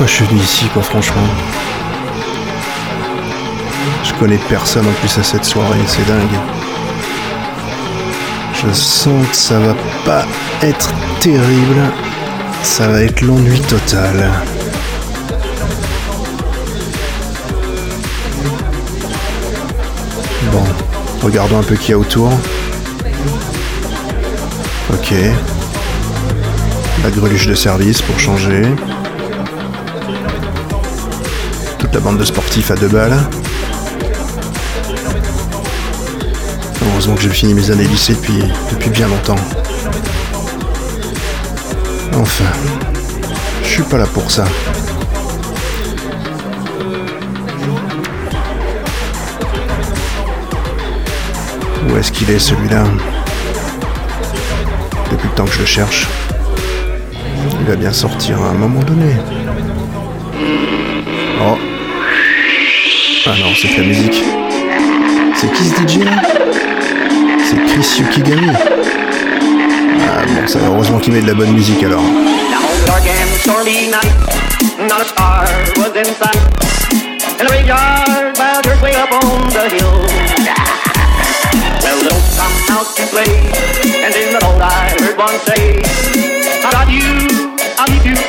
Pourquoi je suis venu ici, quoi, franchement Je connais personne en plus à cette soirée, c'est dingue. Je sens que ça va pas être terrible. Ça va être l'ennui total. Bon, regardons un peu qui y a autour. Ok. La greluche de service pour changer. La bande de sportifs à deux balles. Heureusement que j'ai fini mes années lycée depuis, depuis bien longtemps. Enfin, je suis pas là pour ça. Où est-ce qu'il est celui-là Depuis le temps que je le cherche. Il va bien sortir à un moment donné. Oh. Ah non, c'est que la musique. C'est qui ce DJ là C'est Chris Yukigami. Ah bon, ça heureusement qu'il met de la bonne musique alors.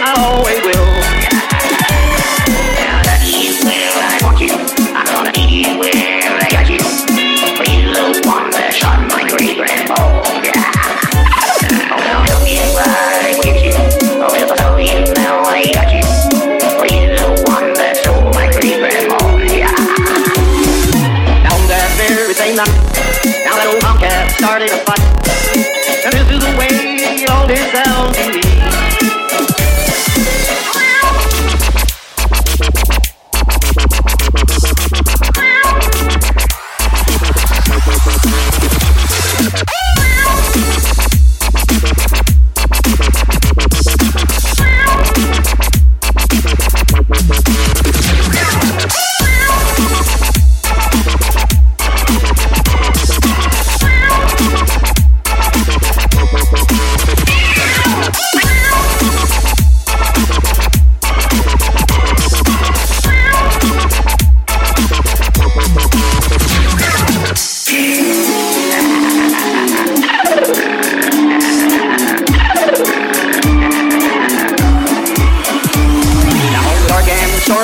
I'll always will.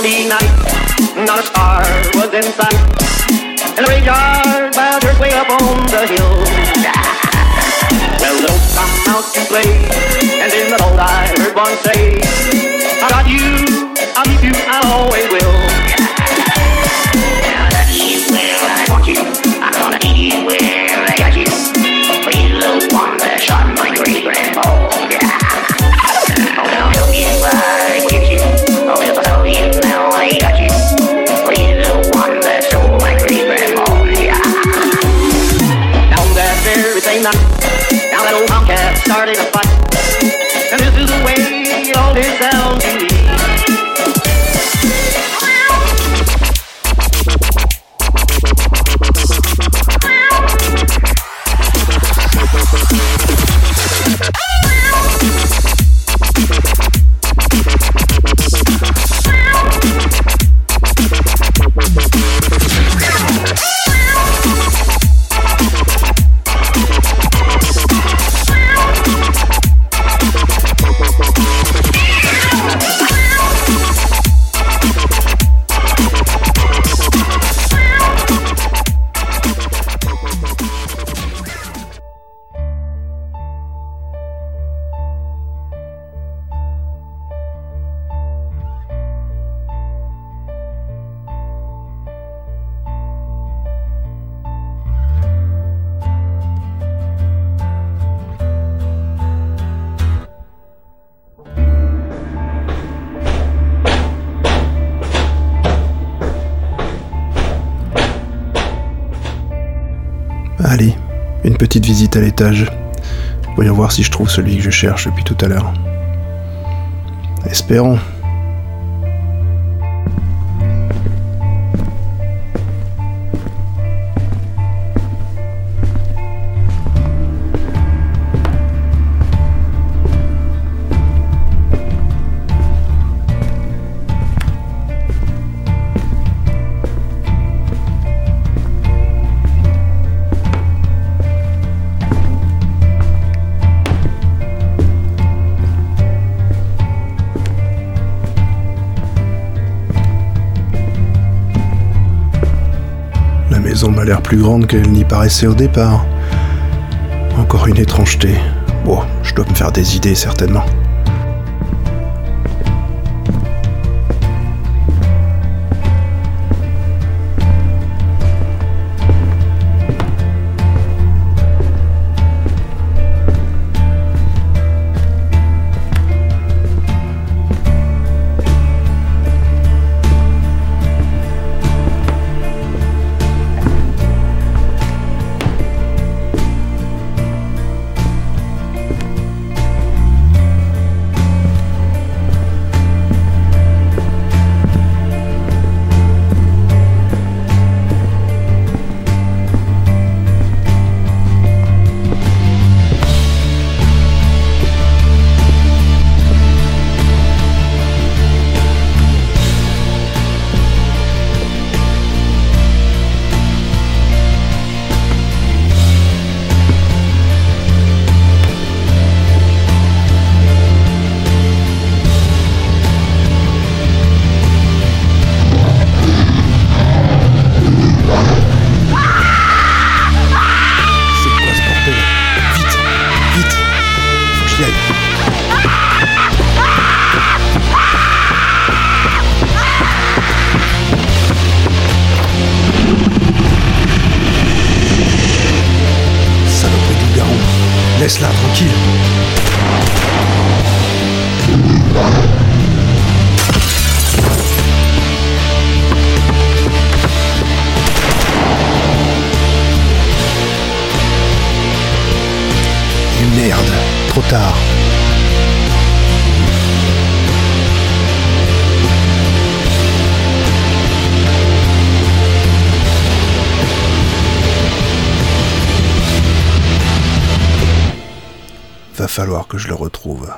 And night, not a star was in sight. And the graveyard by church way up on the hill. Well, don't come out to play. And in the cold, I heard one say, I got you, I'll keep you, I always will. Visite à l'étage. Voyons voir si je trouve celui que je cherche depuis tout à l'heure. Espérons. L'air plus grande qu'elle n'y paraissait au départ. Encore une étrangeté. Bon, je dois me faire des idées certainement. 气 Va falloir que je le retrouve.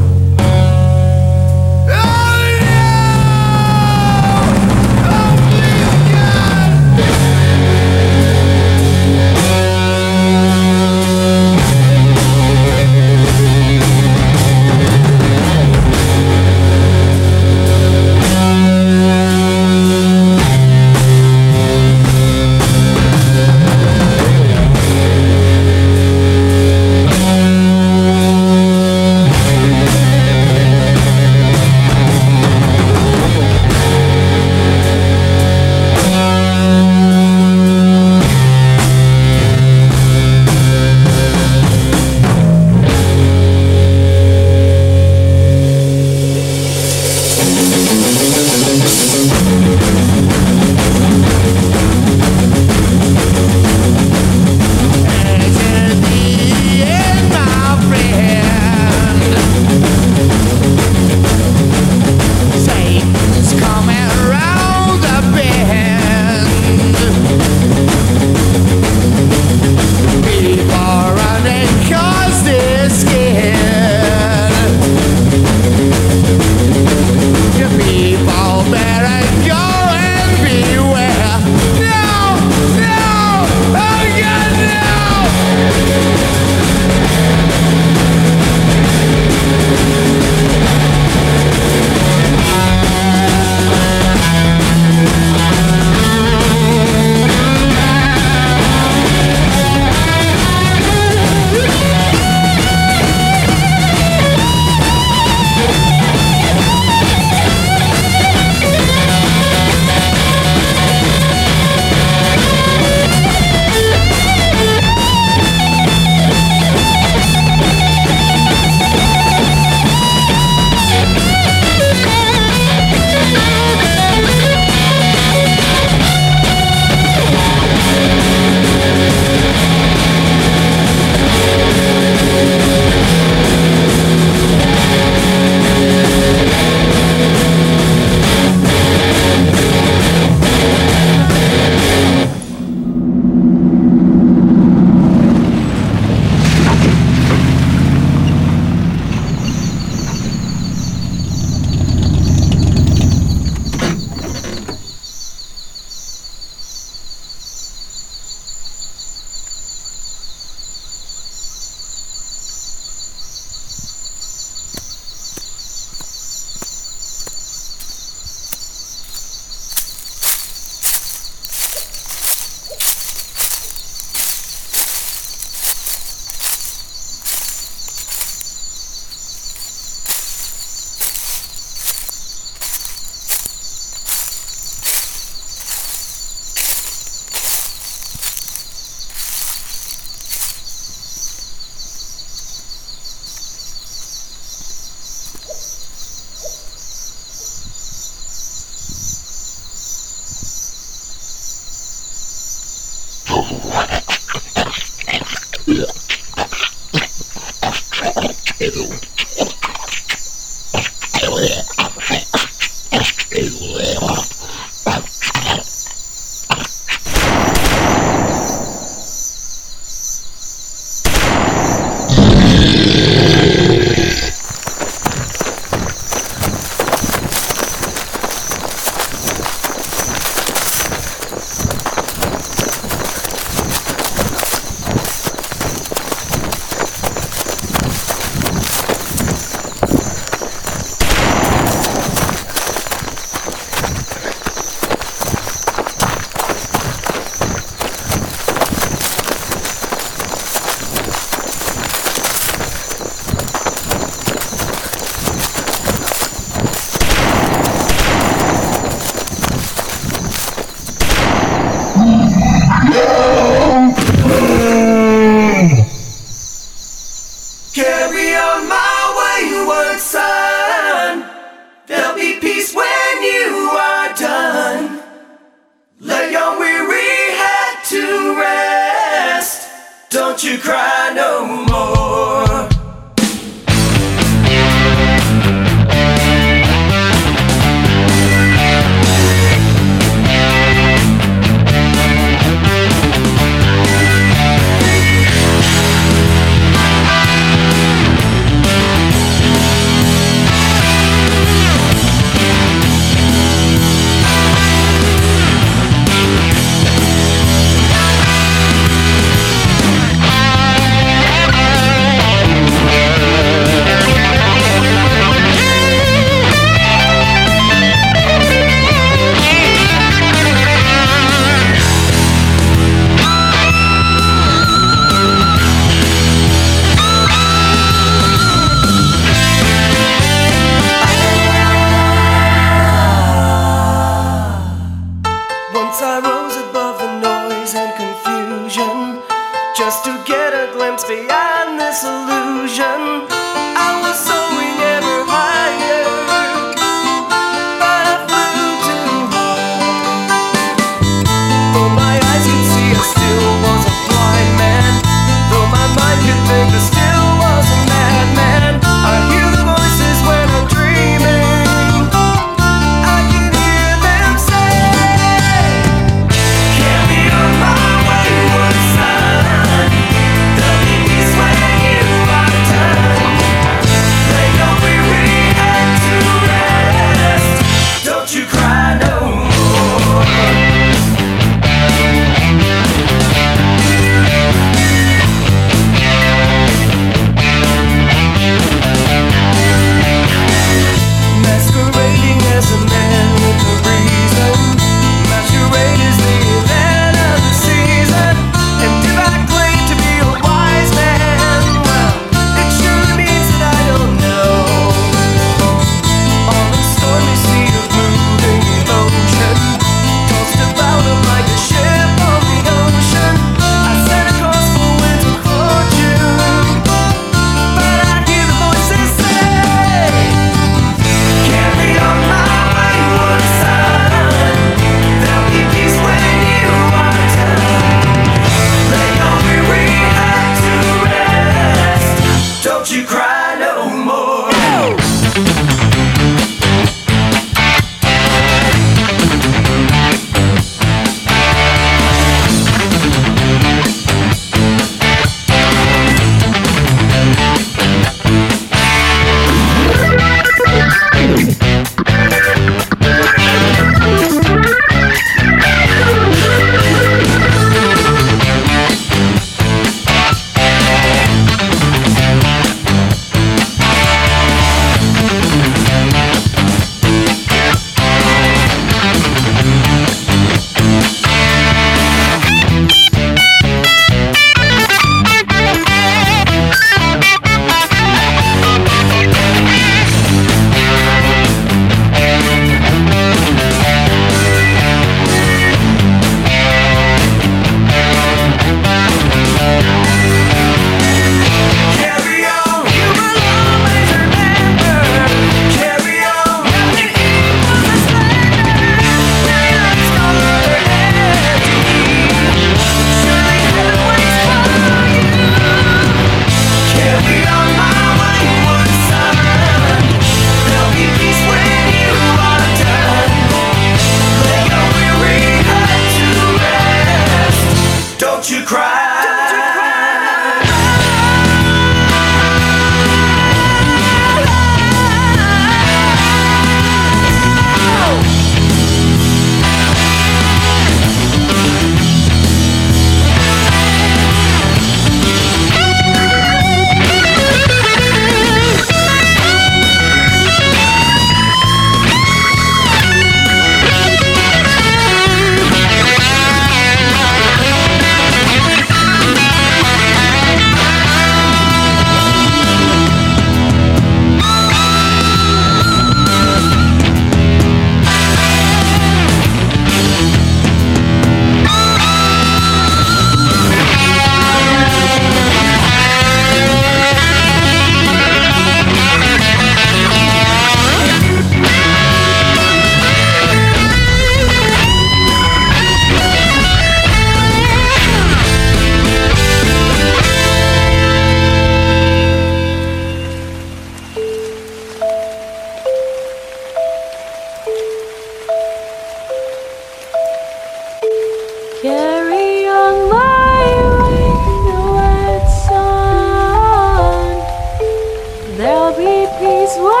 this.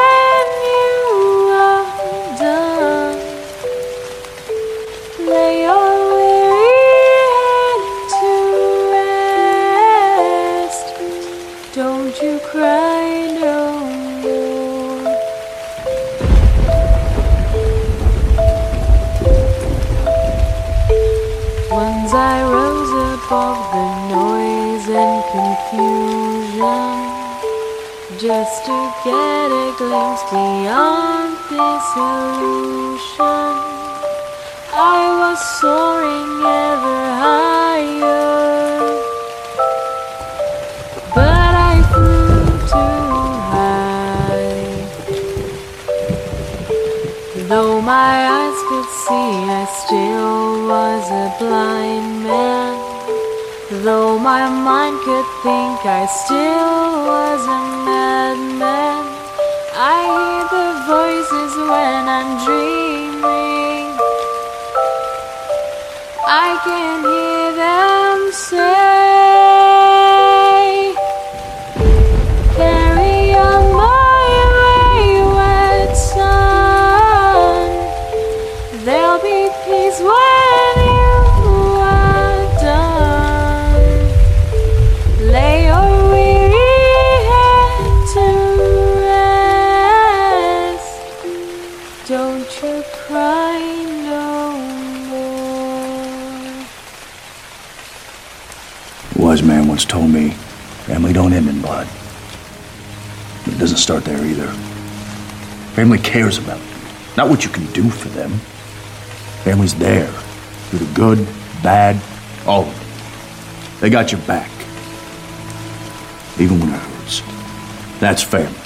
Soaring ever higher, but I flew too high. Though my eyes could see, I still was a blind man. Though my mind could think, I still was a madman. I hear the voices when I'm dreaming. Can hear them say, once told me, family don't end in blood. But it doesn't start there either. Family cares about you, not what you can do for them. Family's there through the good, bad, all of it. They got your back, even when it hurts. That's family.